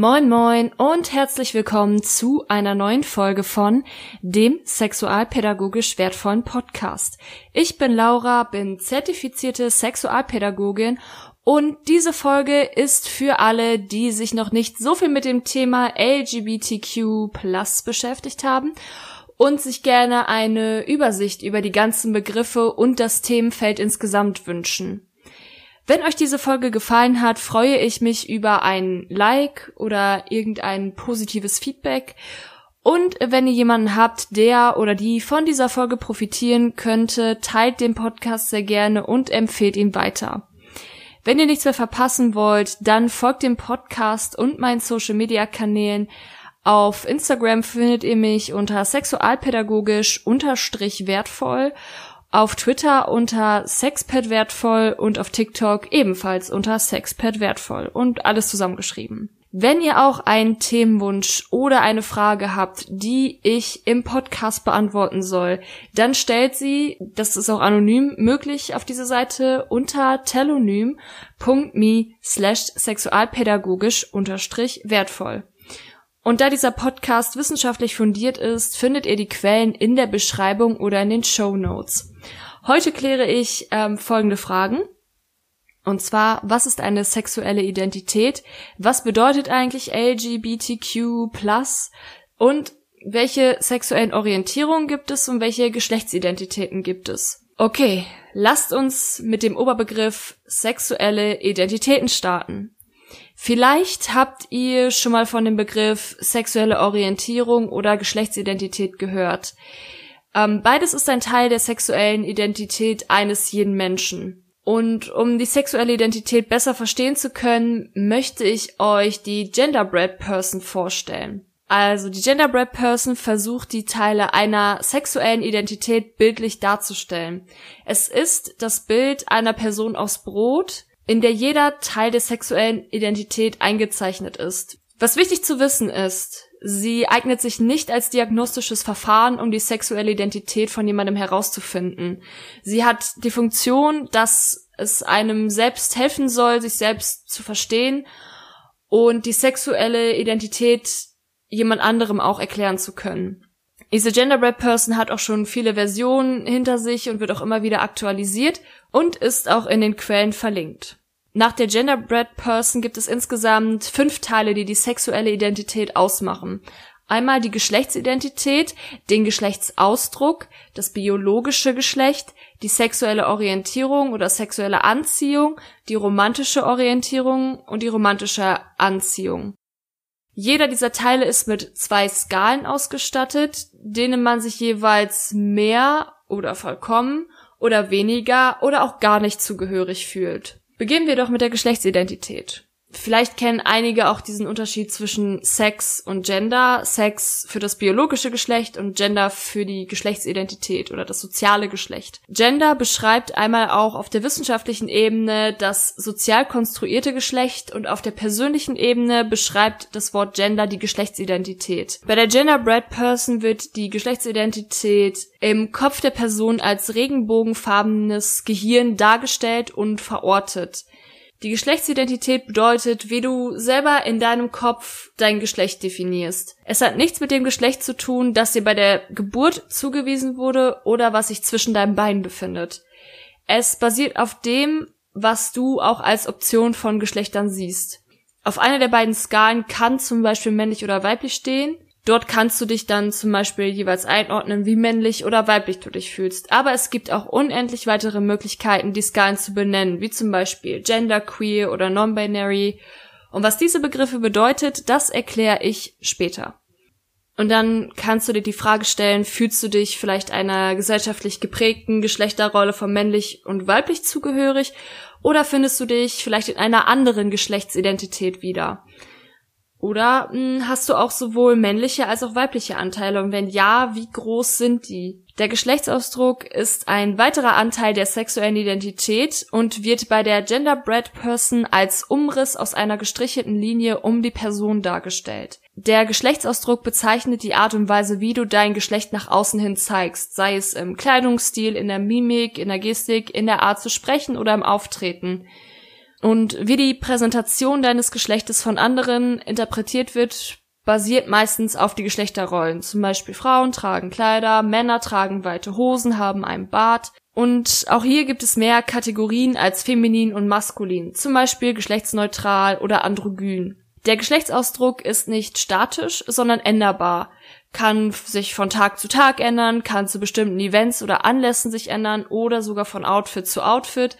Moin moin und herzlich willkommen zu einer neuen Folge von dem sexualpädagogisch wertvollen Podcast. Ich bin Laura, bin zertifizierte Sexualpädagogin und diese Folge ist für alle, die sich noch nicht so viel mit dem Thema LGBTQ plus beschäftigt haben und sich gerne eine Übersicht über die ganzen Begriffe und das Themenfeld insgesamt wünschen. Wenn euch diese Folge gefallen hat, freue ich mich über ein Like oder irgendein positives Feedback. Und wenn ihr jemanden habt, der oder die von dieser Folge profitieren könnte, teilt den Podcast sehr gerne und empfehlt ihn weiter. Wenn ihr nichts mehr verpassen wollt, dann folgt dem Podcast und meinen Social Media Kanälen. Auf Instagram findet ihr mich unter sexualpädagogisch unterstrich wertvoll auf Twitter unter Sexpad wertvoll und auf TikTok ebenfalls unter Sexpad wertvoll und alles zusammengeschrieben. Wenn ihr auch einen Themenwunsch oder eine Frage habt, die ich im Podcast beantworten soll, dann stellt sie, das ist auch anonym möglich auf dieser Seite, unter telonym.me slash sexualpädagogisch unterstrich wertvoll. Und da dieser Podcast wissenschaftlich fundiert ist, findet ihr die Quellen in der Beschreibung oder in den Show Notes. Heute kläre ich ähm, folgende Fragen. Und zwar, was ist eine sexuelle Identität? Was bedeutet eigentlich LGBTQ+? Und welche sexuellen Orientierungen gibt es und welche Geschlechtsidentitäten gibt es? Okay, lasst uns mit dem Oberbegriff sexuelle Identitäten starten. Vielleicht habt ihr schon mal von dem Begriff sexuelle Orientierung oder Geschlechtsidentität gehört. Ähm, beides ist ein Teil der sexuellen Identität eines jeden Menschen. Und um die sexuelle Identität besser verstehen zu können, möchte ich euch die Genderbread Person vorstellen. Also die Genderbread Person versucht die Teile einer sexuellen Identität bildlich darzustellen. Es ist das Bild einer Person aus Brot, in der jeder Teil der sexuellen Identität eingezeichnet ist. Was wichtig zu wissen ist, sie eignet sich nicht als diagnostisches Verfahren, um die sexuelle Identität von jemandem herauszufinden. Sie hat die Funktion, dass es einem selbst helfen soll, sich selbst zu verstehen und die sexuelle Identität jemand anderem auch erklären zu können. Diese Genderbread Person hat auch schon viele Versionen hinter sich und wird auch immer wieder aktualisiert und ist auch in den Quellen verlinkt. Nach der Genderbread Person gibt es insgesamt fünf Teile, die die sexuelle Identität ausmachen. Einmal die Geschlechtsidentität, den Geschlechtsausdruck, das biologische Geschlecht, die sexuelle Orientierung oder sexuelle Anziehung, die romantische Orientierung und die romantische Anziehung. Jeder dieser Teile ist mit zwei Skalen ausgestattet, denen man sich jeweils mehr oder vollkommen oder weniger oder auch gar nicht zugehörig fühlt. Beginnen wir doch mit der Geschlechtsidentität. Vielleicht kennen einige auch diesen Unterschied zwischen Sex und Gender. Sex für das biologische Geschlecht und Gender für die Geschlechtsidentität oder das soziale Geschlecht. Gender beschreibt einmal auch auf der wissenschaftlichen Ebene das sozial konstruierte Geschlecht und auf der persönlichen Ebene beschreibt das Wort Gender die Geschlechtsidentität. Bei der Genderbread Person wird die Geschlechtsidentität im Kopf der Person als regenbogenfarbenes Gehirn dargestellt und verortet. Die Geschlechtsidentität bedeutet, wie du selber in deinem Kopf dein Geschlecht definierst. Es hat nichts mit dem Geschlecht zu tun, das dir bei der Geburt zugewiesen wurde oder was sich zwischen deinen Beinen befindet. Es basiert auf dem, was du auch als Option von Geschlechtern siehst. Auf einer der beiden Skalen kann zum Beispiel männlich oder weiblich stehen Dort kannst du dich dann zum Beispiel jeweils einordnen, wie männlich oder weiblich du dich fühlst. Aber es gibt auch unendlich weitere Möglichkeiten, die Skalen zu benennen, wie zum Beispiel genderqueer oder non-binary. Und was diese Begriffe bedeutet, das erkläre ich später. Und dann kannst du dir die Frage stellen, fühlst du dich vielleicht einer gesellschaftlich geprägten Geschlechterrolle von männlich und weiblich zugehörig oder findest du dich vielleicht in einer anderen Geschlechtsidentität wieder? Oder mh, hm, hast du auch sowohl männliche als auch weibliche Anteile? Und wenn ja, wie groß sind die? Der Geschlechtsausdruck ist ein weiterer Anteil der sexuellen Identität und wird bei der Genderbread Person als Umriss aus einer gestrichelten Linie um die Person dargestellt. Der Geschlechtsausdruck bezeichnet die Art und Weise, wie du dein Geschlecht nach außen hin zeigst, sei es im Kleidungsstil, in der Mimik, in der Gestik, in der Art zu sprechen oder im Auftreten. Und wie die Präsentation deines Geschlechtes von anderen interpretiert wird, basiert meistens auf die Geschlechterrollen. Zum Beispiel Frauen tragen Kleider, Männer tragen weite Hosen, haben einen Bart. Und auch hier gibt es mehr Kategorien als feminin und maskulin. Zum Beispiel geschlechtsneutral oder androgyn. Der Geschlechtsausdruck ist nicht statisch, sondern änderbar. Kann sich von Tag zu Tag ändern, kann zu bestimmten Events oder Anlässen sich ändern oder sogar von Outfit zu Outfit.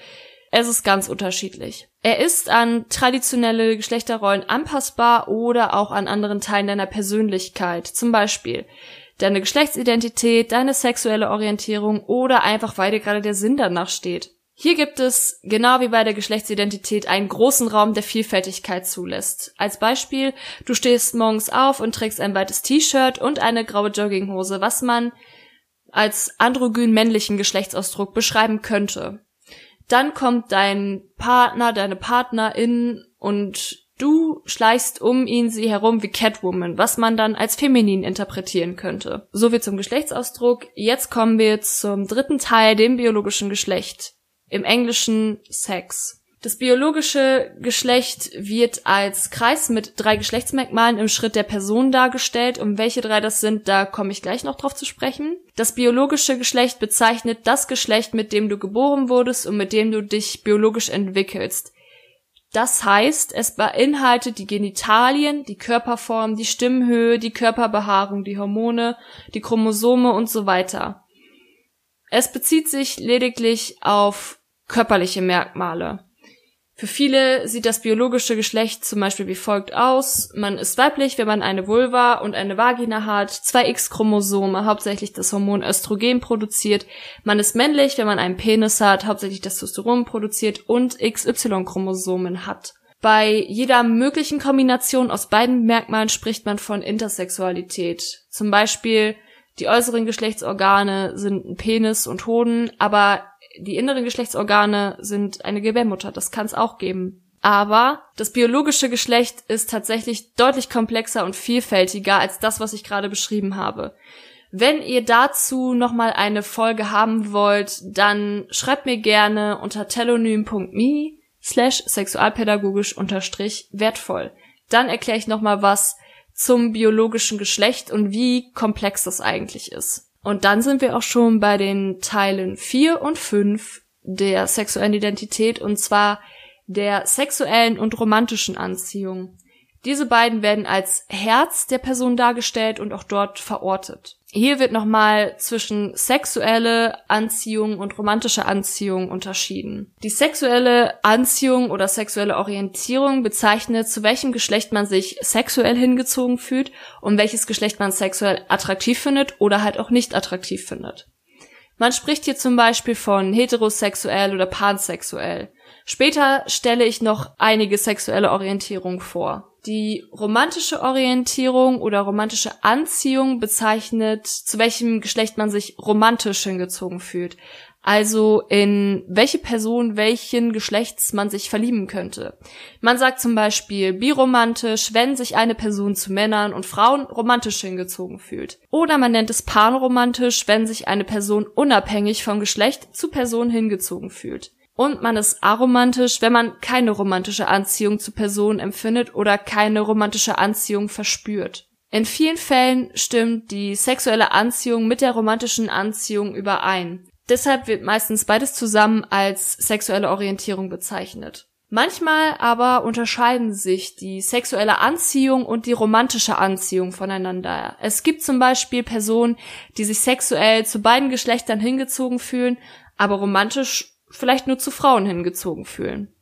Es ist ganz unterschiedlich. Er ist an traditionelle Geschlechterrollen anpassbar oder auch an anderen Teilen deiner Persönlichkeit. Zum Beispiel deine Geschlechtsidentität, deine sexuelle Orientierung oder einfach weil dir gerade der Sinn danach steht. Hier gibt es, genau wie bei der Geschlechtsidentität, einen großen Raum, der Vielfältigkeit zulässt. Als Beispiel, du stehst morgens auf und trägst ein weites T-Shirt und eine graue Jogginghose, was man als androgyn männlichen Geschlechtsausdruck beschreiben könnte. Dann kommt dein Partner, deine Partnerin und du schleichst um ihn sie herum wie Catwoman, was man dann als feminin interpretieren könnte. So wie zum Geschlechtsausdruck. Jetzt kommen wir zum dritten Teil, dem biologischen Geschlecht im Englischen Sex. Das biologische Geschlecht wird als Kreis mit drei Geschlechtsmerkmalen im Schritt der Person dargestellt. Um welche drei das sind, da komme ich gleich noch drauf zu sprechen. Das biologische Geschlecht bezeichnet das Geschlecht, mit dem du geboren wurdest und mit dem du dich biologisch entwickelst. Das heißt, es beinhaltet die Genitalien, die Körperform, die Stimmhöhe, die Körperbehaarung, die Hormone, die Chromosome und so weiter. Es bezieht sich lediglich auf körperliche Merkmale. Für viele sieht das biologische Geschlecht zum Beispiel wie folgt aus. Man ist weiblich, wenn man eine Vulva und eine Vagina hat, zwei X-Chromosome, hauptsächlich das Hormon Östrogen produziert. Man ist männlich, wenn man einen Penis hat, hauptsächlich Testosteron produziert und XY-Chromosomen hat. Bei jeder möglichen Kombination aus beiden Merkmalen spricht man von Intersexualität. Zum Beispiel die äußeren Geschlechtsorgane sind Penis und Hoden, aber die inneren Geschlechtsorgane sind eine Gebärmutter. Das kann es auch geben. Aber das biologische Geschlecht ist tatsächlich deutlich komplexer und vielfältiger als das, was ich gerade beschrieben habe. Wenn ihr dazu nochmal eine Folge haben wollt, dann schreibt mir gerne unter telonym.me slash sexualpädagogisch unterstrich wertvoll. Dann erkläre ich nochmal was zum biologischen Geschlecht und wie komplex das eigentlich ist. Und dann sind wir auch schon bei den Teilen 4 und 5 der sexuellen Identität und zwar der sexuellen und romantischen Anziehung. Diese beiden werden als Herz der Person dargestellt und auch dort verortet. Hier wird nochmal zwischen sexuelle Anziehung und romantische Anziehung unterschieden. Die sexuelle Anziehung oder sexuelle Orientierung bezeichnet, zu welchem Geschlecht man sich sexuell hingezogen fühlt und welches Geschlecht man sexuell attraktiv findet oder halt auch nicht attraktiv findet. Man spricht hier zum Beispiel von heterosexuell oder pansexuell. Später stelle ich noch einige sexuelle Orientierungen vor. Die romantische Orientierung oder romantische Anziehung bezeichnet, zu welchem Geschlecht man sich romantisch hingezogen fühlt. Also in welche Person welchen Geschlechts man sich verlieben könnte. Man sagt zum Beispiel biromantisch, wenn sich eine Person zu Männern und Frauen romantisch hingezogen fühlt. Oder man nennt es panromantisch, wenn sich eine Person unabhängig vom Geschlecht zu Personen hingezogen fühlt. Und man ist aromantisch, wenn man keine romantische Anziehung zu Personen empfindet oder keine romantische Anziehung verspürt. In vielen Fällen stimmt die sexuelle Anziehung mit der romantischen Anziehung überein. Deshalb wird meistens beides zusammen als sexuelle Orientierung bezeichnet. Manchmal aber unterscheiden sich die sexuelle Anziehung und die romantische Anziehung voneinander. Es gibt zum Beispiel Personen, die sich sexuell zu beiden Geschlechtern hingezogen fühlen, aber romantisch vielleicht nur zu Frauen hingezogen fühlen.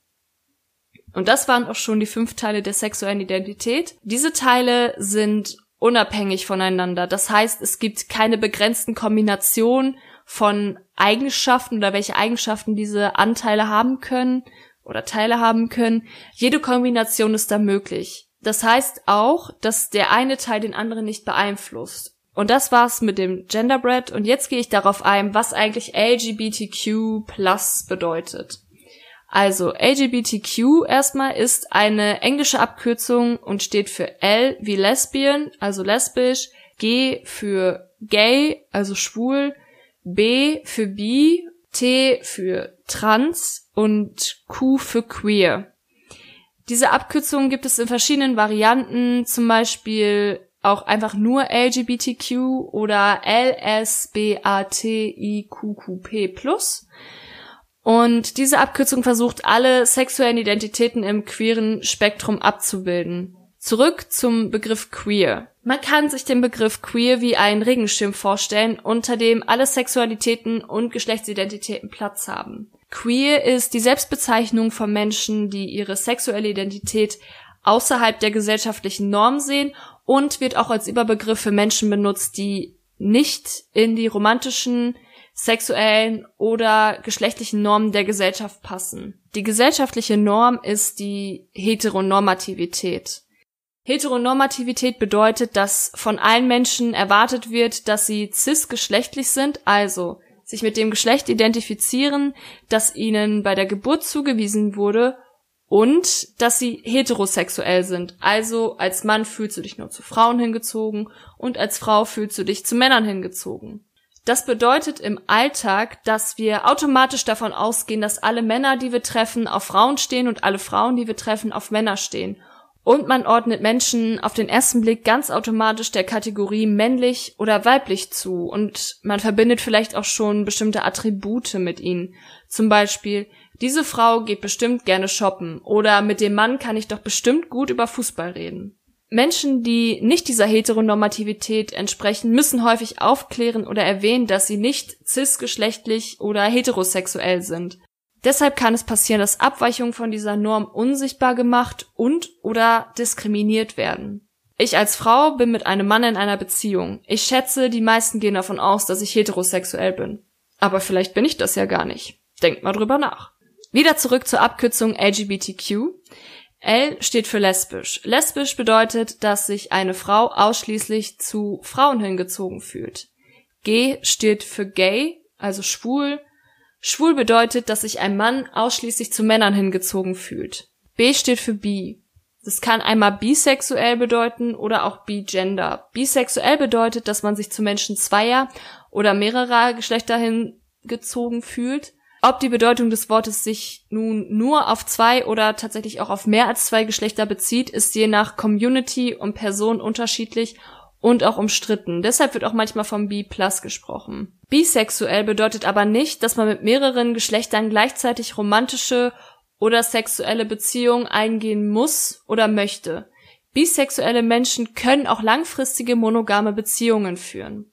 Und das waren auch schon die fünf Teile der sexuellen Identität. Diese Teile sind unabhängig voneinander. Das heißt, es gibt keine begrenzten Kombinationen von Eigenschaften oder welche Eigenschaften diese Anteile haben können oder Teile haben können. Jede Kombination ist da möglich. Das heißt auch, dass der eine Teil den anderen nicht beeinflusst. Und das war's mit dem Genderbread und jetzt gehe ich darauf ein, was eigentlich LGBTQ plus bedeutet. Also LGBTQ erstmal ist eine englische Abkürzung und steht für L wie Lesbian, also lesbisch, G für gay, also schwul, B für bi, T für trans und Q für queer. Diese Abkürzungen gibt es in verschiedenen Varianten, zum Beispiel auch einfach nur LGBTQ oder LSBATIQQP+. Und diese Abkürzung versucht alle sexuellen Identitäten im queeren Spektrum abzubilden. Zurück zum Begriff queer. Man kann sich den Begriff queer wie einen Regenschirm vorstellen, unter dem alle Sexualitäten und Geschlechtsidentitäten Platz haben. Queer ist die Selbstbezeichnung von Menschen, die ihre sexuelle Identität außerhalb der gesellschaftlichen Norm sehen und wird auch als Überbegriff für Menschen benutzt, die nicht in die romantischen, sexuellen oder geschlechtlichen Normen der Gesellschaft passen. Die gesellschaftliche Norm ist die Heteronormativität. Heteronormativität bedeutet, dass von allen Menschen erwartet wird, dass sie cisgeschlechtlich sind, also sich mit dem Geschlecht identifizieren, das ihnen bei der Geburt zugewiesen wurde und dass sie heterosexuell sind. Also als Mann fühlst du dich nur zu Frauen hingezogen und als Frau fühlst du dich zu Männern hingezogen. Das bedeutet im Alltag, dass wir automatisch davon ausgehen, dass alle Männer, die wir treffen, auf Frauen stehen und alle Frauen, die wir treffen, auf Männer stehen. Und man ordnet Menschen auf den ersten Blick ganz automatisch der Kategorie männlich oder weiblich zu und man verbindet vielleicht auch schon bestimmte Attribute mit ihnen. Zum Beispiel, diese Frau geht bestimmt gerne shoppen oder mit dem Mann kann ich doch bestimmt gut über Fußball reden. Menschen, die nicht dieser Heteronormativität entsprechen, müssen häufig aufklären oder erwähnen, dass sie nicht cisgeschlechtlich oder heterosexuell sind. Deshalb kann es passieren, dass Abweichungen von dieser Norm unsichtbar gemacht und oder diskriminiert werden. Ich als Frau bin mit einem Mann in einer Beziehung. Ich schätze, die meisten gehen davon aus, dass ich heterosexuell bin. Aber vielleicht bin ich das ja gar nicht. Denkt mal drüber nach. Wieder zurück zur Abkürzung LGBTQ. L steht für lesbisch. Lesbisch bedeutet, dass sich eine Frau ausschließlich zu Frauen hingezogen fühlt. G steht für gay, also schwul, Schwul bedeutet, dass sich ein Mann ausschließlich zu Männern hingezogen fühlt. B steht für bi. Das kann einmal bisexuell bedeuten oder auch bigender. Bisexuell bedeutet, dass man sich zu Menschen zweier oder mehrerer Geschlechter hingezogen fühlt. Ob die Bedeutung des Wortes sich nun nur auf zwei oder tatsächlich auch auf mehr als zwei Geschlechter bezieht, ist je nach Community und Person unterschiedlich und auch umstritten. Deshalb wird auch manchmal vom B+ gesprochen. Bisexuell bedeutet aber nicht, dass man mit mehreren Geschlechtern gleichzeitig romantische oder sexuelle Beziehungen eingehen muss oder möchte. Bisexuelle Menschen können auch langfristige monogame Beziehungen führen.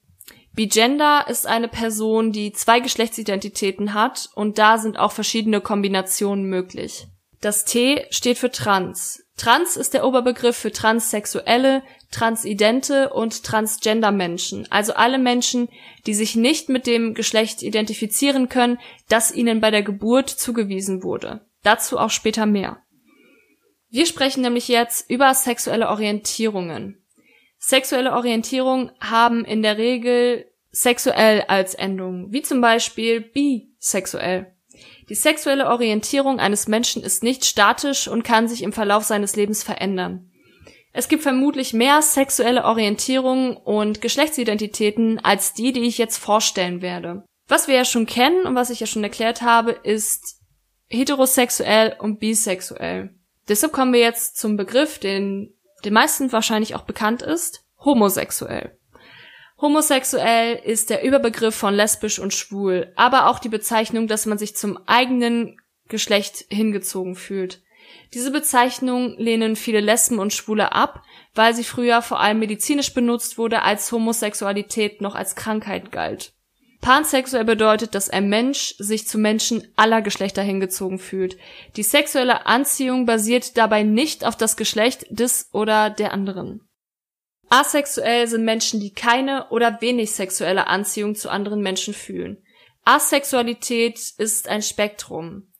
Bigender ist eine Person, die zwei Geschlechtsidentitäten hat und da sind auch verschiedene Kombinationen möglich. Das T steht für Trans. Trans ist der Oberbegriff für Transsexuelle, Transidente und Transgender-Menschen, also alle Menschen, die sich nicht mit dem Geschlecht identifizieren können, das ihnen bei der Geburt zugewiesen wurde. Dazu auch später mehr. Wir sprechen nämlich jetzt über sexuelle Orientierungen. Sexuelle Orientierungen haben in der Regel sexuell als Endung, wie zum Beispiel bisexuell. Die sexuelle Orientierung eines Menschen ist nicht statisch und kann sich im Verlauf seines Lebens verändern. Es gibt vermutlich mehr sexuelle Orientierungen und Geschlechtsidentitäten als die, die ich jetzt vorstellen werde. Was wir ja schon kennen und was ich ja schon erklärt habe, ist heterosexuell und bisexuell. Deshalb kommen wir jetzt zum Begriff, den den meisten wahrscheinlich auch bekannt ist, homosexuell. Homosexuell ist der Überbegriff von lesbisch und schwul, aber auch die Bezeichnung, dass man sich zum eigenen Geschlecht hingezogen fühlt. Diese Bezeichnung lehnen viele Lesben und Schwule ab, weil sie früher vor allem medizinisch benutzt wurde, als Homosexualität noch als Krankheit galt. Pansexuell bedeutet, dass ein Mensch sich zu Menschen aller Geschlechter hingezogen fühlt. Die sexuelle Anziehung basiert dabei nicht auf das Geschlecht des oder der anderen. Asexuell sind Menschen, die keine oder wenig sexuelle Anziehung zu anderen Menschen fühlen. Asexualität ist ein Spektrum.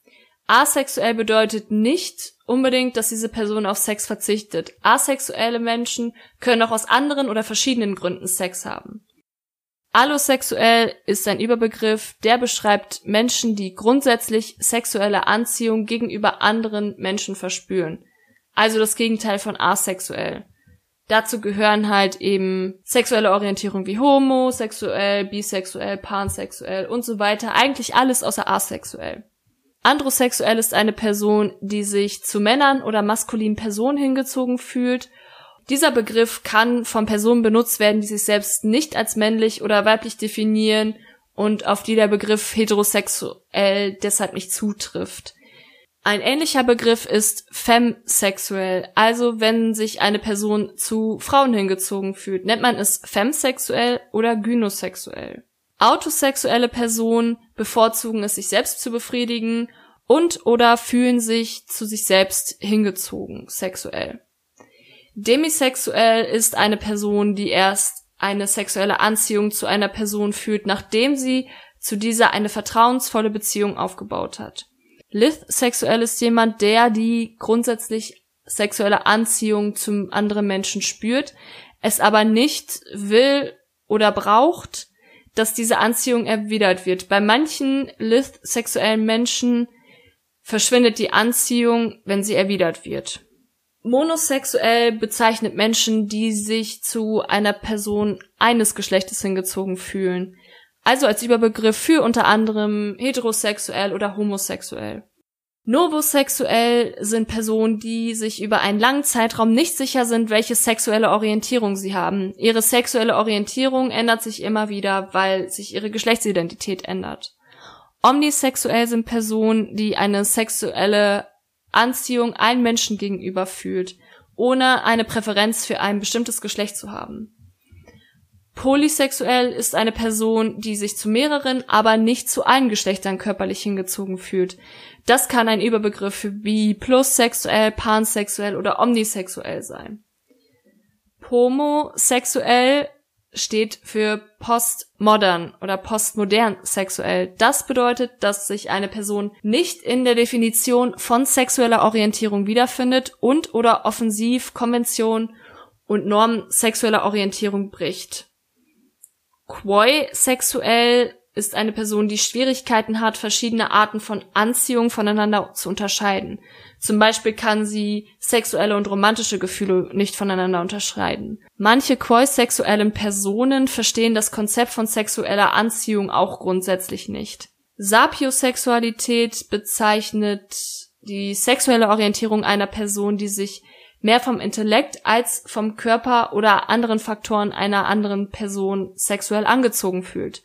Asexuell bedeutet nicht unbedingt, dass diese Person auf Sex verzichtet. Asexuelle Menschen können auch aus anderen oder verschiedenen Gründen Sex haben. Allosexuell ist ein Überbegriff, der beschreibt Menschen, die grundsätzlich sexuelle Anziehung gegenüber anderen Menschen verspüren. Also das Gegenteil von asexuell. Dazu gehören halt eben sexuelle Orientierung wie homo, sexuell, bisexuell, pansexuell und so weiter. Eigentlich alles außer asexuell. Androsexuell ist eine Person, die sich zu Männern oder maskulinen Personen hingezogen fühlt. Dieser Begriff kann von Personen benutzt werden, die sich selbst nicht als männlich oder weiblich definieren und auf die der Begriff heterosexuell deshalb nicht zutrifft. Ein ähnlicher Begriff ist femsexuell, also wenn sich eine Person zu Frauen hingezogen fühlt, nennt man es femsexuell oder gynosexuell. Autosexuelle Personen bevorzugen es, sich selbst zu befriedigen und oder fühlen sich zu sich selbst hingezogen sexuell. Demisexuell ist eine Person, die erst eine sexuelle Anziehung zu einer Person fühlt, nachdem sie zu dieser eine vertrauensvolle Beziehung aufgebaut hat. Lithsexuell ist jemand, der die grundsätzlich sexuelle Anziehung zum anderen Menschen spürt, es aber nicht will oder braucht, dass diese Anziehung erwidert wird. Bei manchen lith-sexuellen Menschen verschwindet die Anziehung, wenn sie erwidert wird. Monosexuell bezeichnet Menschen, die sich zu einer Person eines Geschlechtes hingezogen fühlen. Also als Überbegriff für unter anderem heterosexuell oder homosexuell. Novosexuell sind Personen, die sich über einen langen Zeitraum nicht sicher sind, welche sexuelle Orientierung sie haben. Ihre sexuelle Orientierung ändert sich immer wieder, weil sich ihre Geschlechtsidentität ändert. Omnisexuell sind Personen, die eine sexuelle Anziehung allen Menschen gegenüber fühlt, ohne eine Präferenz für ein bestimmtes Geschlecht zu haben. Polysexuell ist eine Person, die sich zu mehreren, aber nicht zu allen Geschlechtern körperlich hingezogen fühlt. Das kann ein Überbegriff bi, plussexuell, pansexuell oder omnisexuell sein. Pomosexuell steht für postmodern oder postmodern sexuell. Das bedeutet, dass sich eine Person nicht in der Definition von sexueller Orientierung wiederfindet und oder offensiv Konvention und Normen sexueller Orientierung bricht. Quoi sexuell ist eine Person, die Schwierigkeiten hat, verschiedene Arten von Anziehung voneinander zu unterscheiden. Zum Beispiel kann sie sexuelle und romantische Gefühle nicht voneinander unterscheiden. Manche queersexuellen Personen verstehen das Konzept von sexueller Anziehung auch grundsätzlich nicht. Sapiosexualität bezeichnet die sexuelle Orientierung einer Person, die sich mehr vom Intellekt als vom Körper oder anderen Faktoren einer anderen Person sexuell angezogen fühlt.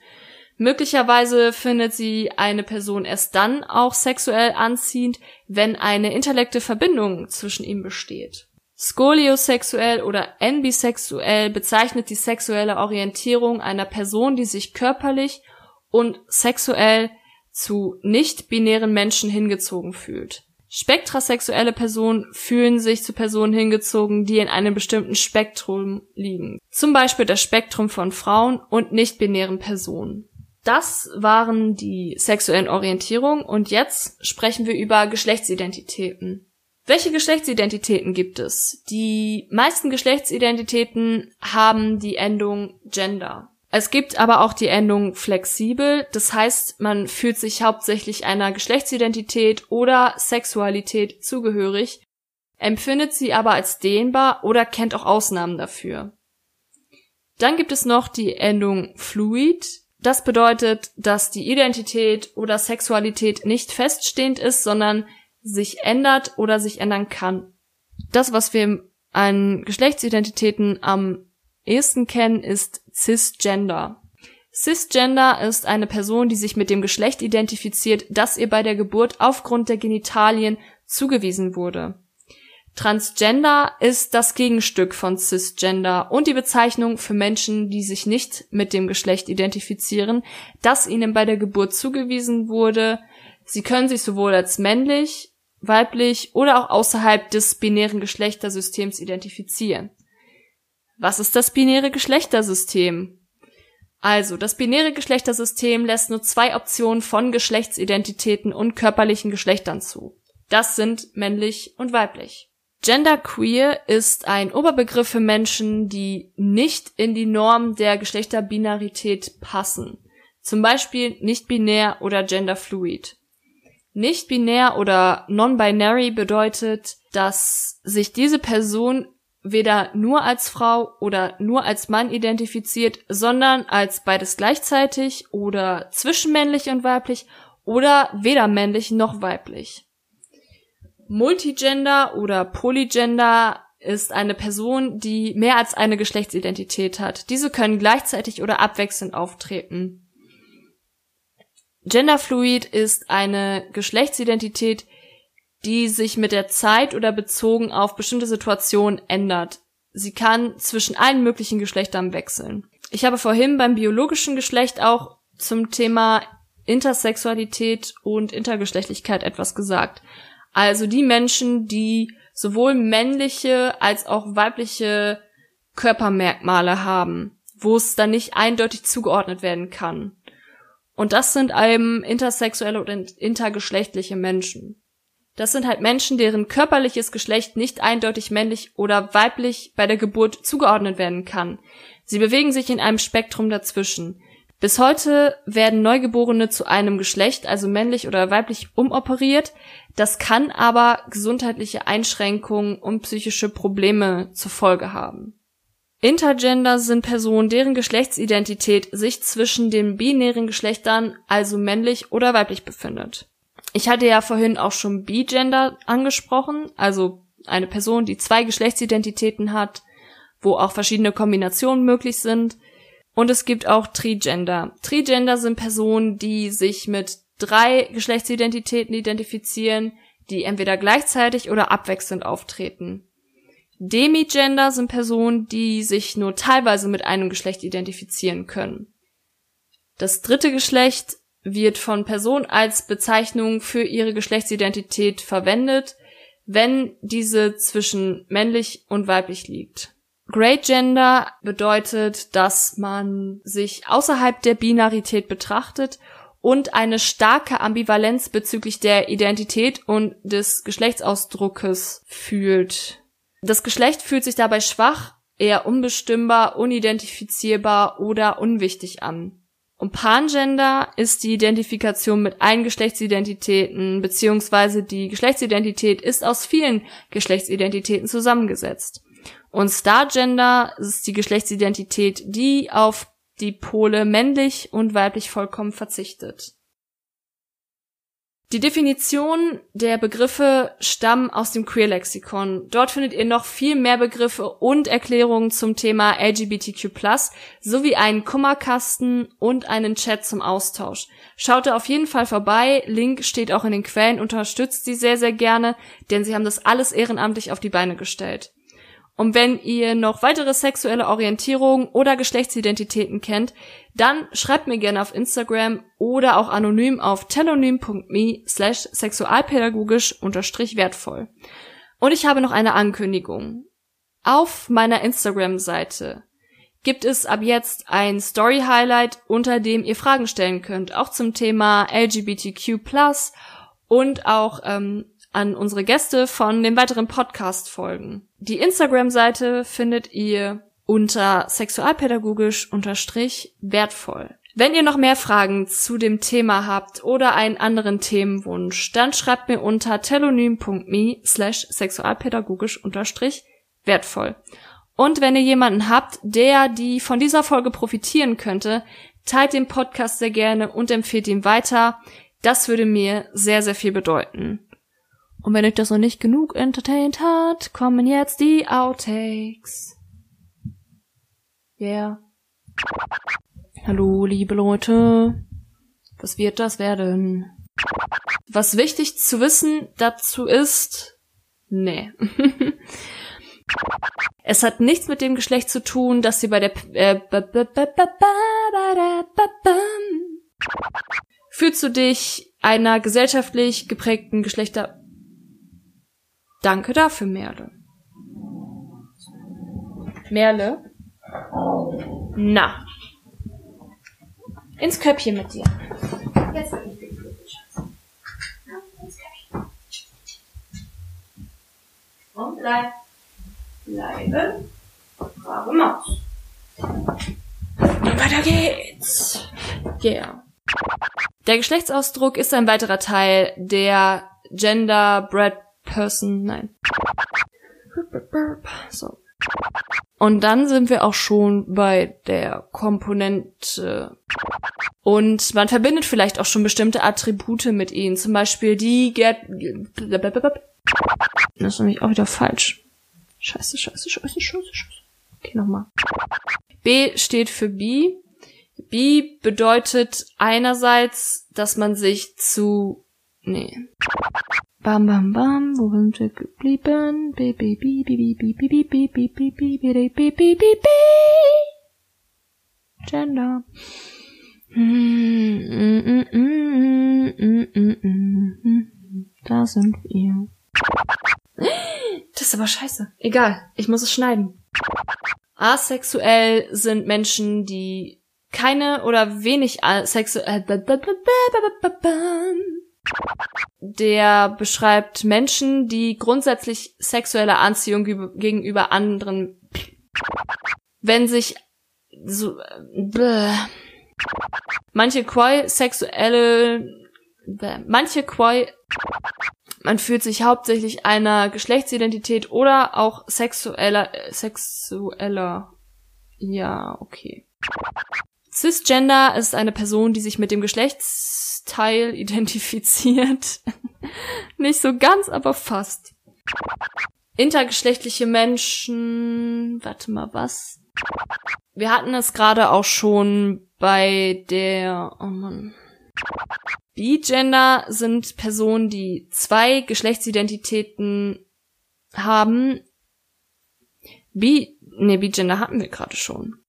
Möglicherweise findet sie eine Person erst dann auch sexuell anziehend, wenn eine intellekte Verbindung zwischen ihm besteht. Skoliosexuell oder ambisexuell bezeichnet die sexuelle Orientierung einer Person, die sich körperlich und sexuell zu nicht-binären Menschen hingezogen fühlt. Spektrasexuelle Personen fühlen sich zu Personen hingezogen, die in einem bestimmten Spektrum liegen. Zum Beispiel das Spektrum von Frauen und nicht-binären Personen. Das waren die sexuellen Orientierungen und jetzt sprechen wir über Geschlechtsidentitäten. Welche Geschlechtsidentitäten gibt es? Die meisten Geschlechtsidentitäten haben die Endung Gender. Es gibt aber auch die Endung flexibel, das heißt, man fühlt sich hauptsächlich einer Geschlechtsidentität oder Sexualität zugehörig, empfindet sie aber als dehnbar oder kennt auch Ausnahmen dafür. Dann gibt es noch die Endung fluid, das bedeutet, dass die Identität oder Sexualität nicht feststehend ist, sondern sich ändert oder sich ändern kann. Das, was wir an Geschlechtsidentitäten am ehesten kennen, ist Cisgender. Cisgender ist eine Person, die sich mit dem Geschlecht identifiziert, das ihr bei der Geburt aufgrund der Genitalien zugewiesen wurde. Transgender ist das Gegenstück von Cisgender und die Bezeichnung für Menschen, die sich nicht mit dem Geschlecht identifizieren, das ihnen bei der Geburt zugewiesen wurde. Sie können sich sowohl als männlich, weiblich oder auch außerhalb des binären Geschlechtersystems identifizieren. Was ist das binäre Geschlechtersystem? Also, das binäre Geschlechtersystem lässt nur zwei Optionen von Geschlechtsidentitäten und körperlichen Geschlechtern zu. Das sind männlich und weiblich. Genderqueer ist ein Oberbegriff für Menschen, die nicht in die Norm der Geschlechterbinarität passen. Zum Beispiel nicht binär oder genderfluid. Nicht binär oder non-binary bedeutet, dass sich diese Person weder nur als Frau oder nur als Mann identifiziert, sondern als beides gleichzeitig oder zwischenmännlich und weiblich oder weder männlich noch weiblich. Multigender oder Polygender ist eine Person, die mehr als eine Geschlechtsidentität hat. Diese können gleichzeitig oder abwechselnd auftreten. Genderfluid ist eine Geschlechtsidentität, die sich mit der Zeit oder bezogen auf bestimmte Situationen ändert. Sie kann zwischen allen möglichen Geschlechtern wechseln. Ich habe vorhin beim biologischen Geschlecht auch zum Thema Intersexualität und Intergeschlechtlichkeit etwas gesagt. Also die Menschen, die sowohl männliche als auch weibliche Körpermerkmale haben, wo es dann nicht eindeutig zugeordnet werden kann. Und das sind eben intersexuelle oder intergeschlechtliche Menschen. Das sind halt Menschen, deren körperliches Geschlecht nicht eindeutig männlich oder weiblich bei der Geburt zugeordnet werden kann. Sie bewegen sich in einem Spektrum dazwischen. Bis heute werden Neugeborene zu einem Geschlecht, also männlich oder weiblich, umoperiert. Das kann aber gesundheitliche Einschränkungen und psychische Probleme zur Folge haben. Intergender sind Personen, deren Geschlechtsidentität sich zwischen den binären Geschlechtern, also männlich oder weiblich, befindet. Ich hatte ja vorhin auch schon Bigender angesprochen, also eine Person, die zwei Geschlechtsidentitäten hat, wo auch verschiedene Kombinationen möglich sind. Und es gibt auch Trigender. Trigender sind Personen, die sich mit drei Geschlechtsidentitäten identifizieren, die entweder gleichzeitig oder abwechselnd auftreten. Demigender sind Personen, die sich nur teilweise mit einem Geschlecht identifizieren können. Das dritte Geschlecht wird von Personen als Bezeichnung für ihre Geschlechtsidentität verwendet, wenn diese zwischen männlich und weiblich liegt. Great Gender bedeutet, dass man sich außerhalb der Binarität betrachtet und eine starke Ambivalenz bezüglich der Identität und des Geschlechtsausdruckes fühlt. Das Geschlecht fühlt sich dabei schwach, eher unbestimmbar, unidentifizierbar oder unwichtig an. Und Pangender ist die Identifikation mit allen Geschlechtsidentitäten, beziehungsweise die Geschlechtsidentität ist aus vielen Geschlechtsidentitäten zusammengesetzt. Und Stargender ist die Geschlechtsidentität, die auf die Pole männlich und weiblich vollkommen verzichtet. Die Definition der Begriffe stammen aus dem Queer-Lexikon. Dort findet ihr noch viel mehr Begriffe und Erklärungen zum Thema LGBTQ+, sowie einen Kummerkasten und einen Chat zum Austausch. Schaut da auf jeden Fall vorbei, Link steht auch in den Quellen, unterstützt sie sehr, sehr gerne, denn sie haben das alles ehrenamtlich auf die Beine gestellt. Und wenn ihr noch weitere sexuelle Orientierungen oder Geschlechtsidentitäten kennt, dann schreibt mir gerne auf Instagram oder auch anonym auf telonym.me slash sexualpädagogisch unterstrich wertvoll. Und ich habe noch eine Ankündigung. Auf meiner Instagram-Seite gibt es ab jetzt ein Story-Highlight, unter dem ihr Fragen stellen könnt, auch zum Thema LGBTQ+, und auch ähm, an unsere Gäste von den weiteren Podcast-Folgen. Die Instagram-Seite findet ihr unter sexualpädagogisch unterstrich wertvoll. Wenn ihr noch mehr Fragen zu dem Thema habt oder einen anderen Themenwunsch, dann schreibt mir unter telonym.me slash sexualpädagogisch unterstrich wertvoll. Und wenn ihr jemanden habt, der die von dieser Folge profitieren könnte, teilt den Podcast sehr gerne und empfehlt ihn weiter. Das würde mir sehr, sehr viel bedeuten. Und wenn euch das noch nicht genug entertained hat, kommen jetzt die Outtakes. Yeah. Hallo, liebe Leute. Was wird das werden? Was wichtig zu wissen dazu ist, nee. es hat nichts mit dem Geschlecht zu tun, dass sie bei der äh, Fühlst du dich einer gesellschaftlich geprägten Geschlechter Danke dafür, Merle. Merle? Na. Ins Köpfchen mit dir. Jetzt. Und bleib. Bleiben. Brave Maus. Und weiter geht's. Yeah. Der Geschlechtsausdruck ist ein weiterer Teil der Gender Bread Person, nein. So. Und dann sind wir auch schon bei der Komponente Und man verbindet vielleicht auch schon bestimmte Attribute mit ihnen. Zum Beispiel die Gerd... Das ist nämlich auch wieder falsch. Scheiße, scheiße, scheiße, scheiße, scheiße. Okay, nochmal. B steht für B. B bedeutet einerseits, dass man sich zu... Nee. Bam, bam, bam, wo sind wir geblieben? Gender. Da sind wir. Das ist aber scheiße. Egal, ich muss es schneiden. Asexuell sind Menschen, die keine oder wenig asexuell der beschreibt Menschen, die grundsätzlich sexuelle Anziehung gegenüber anderen, wenn sich so, bläh. manche Quai sexuelle, bläh. manche Quai, man fühlt sich hauptsächlich einer Geschlechtsidentität oder auch sexueller, sexueller, ja, okay. Cisgender ist eine Person, die sich mit dem Geschlechtsteil identifiziert. Nicht so ganz, aber fast. Intergeschlechtliche Menschen, warte mal, was? Wir hatten es gerade auch schon bei der, oh Mann. Bigender sind Personen, die zwei Geschlechtsidentitäten haben. Bi, ne, Bigender hatten wir gerade schon.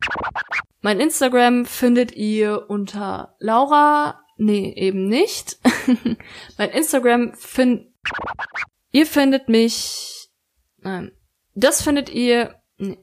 Mein Instagram findet ihr unter Laura, nee, eben nicht. mein Instagram find, ihr findet mich, nein, das findet ihr, nee,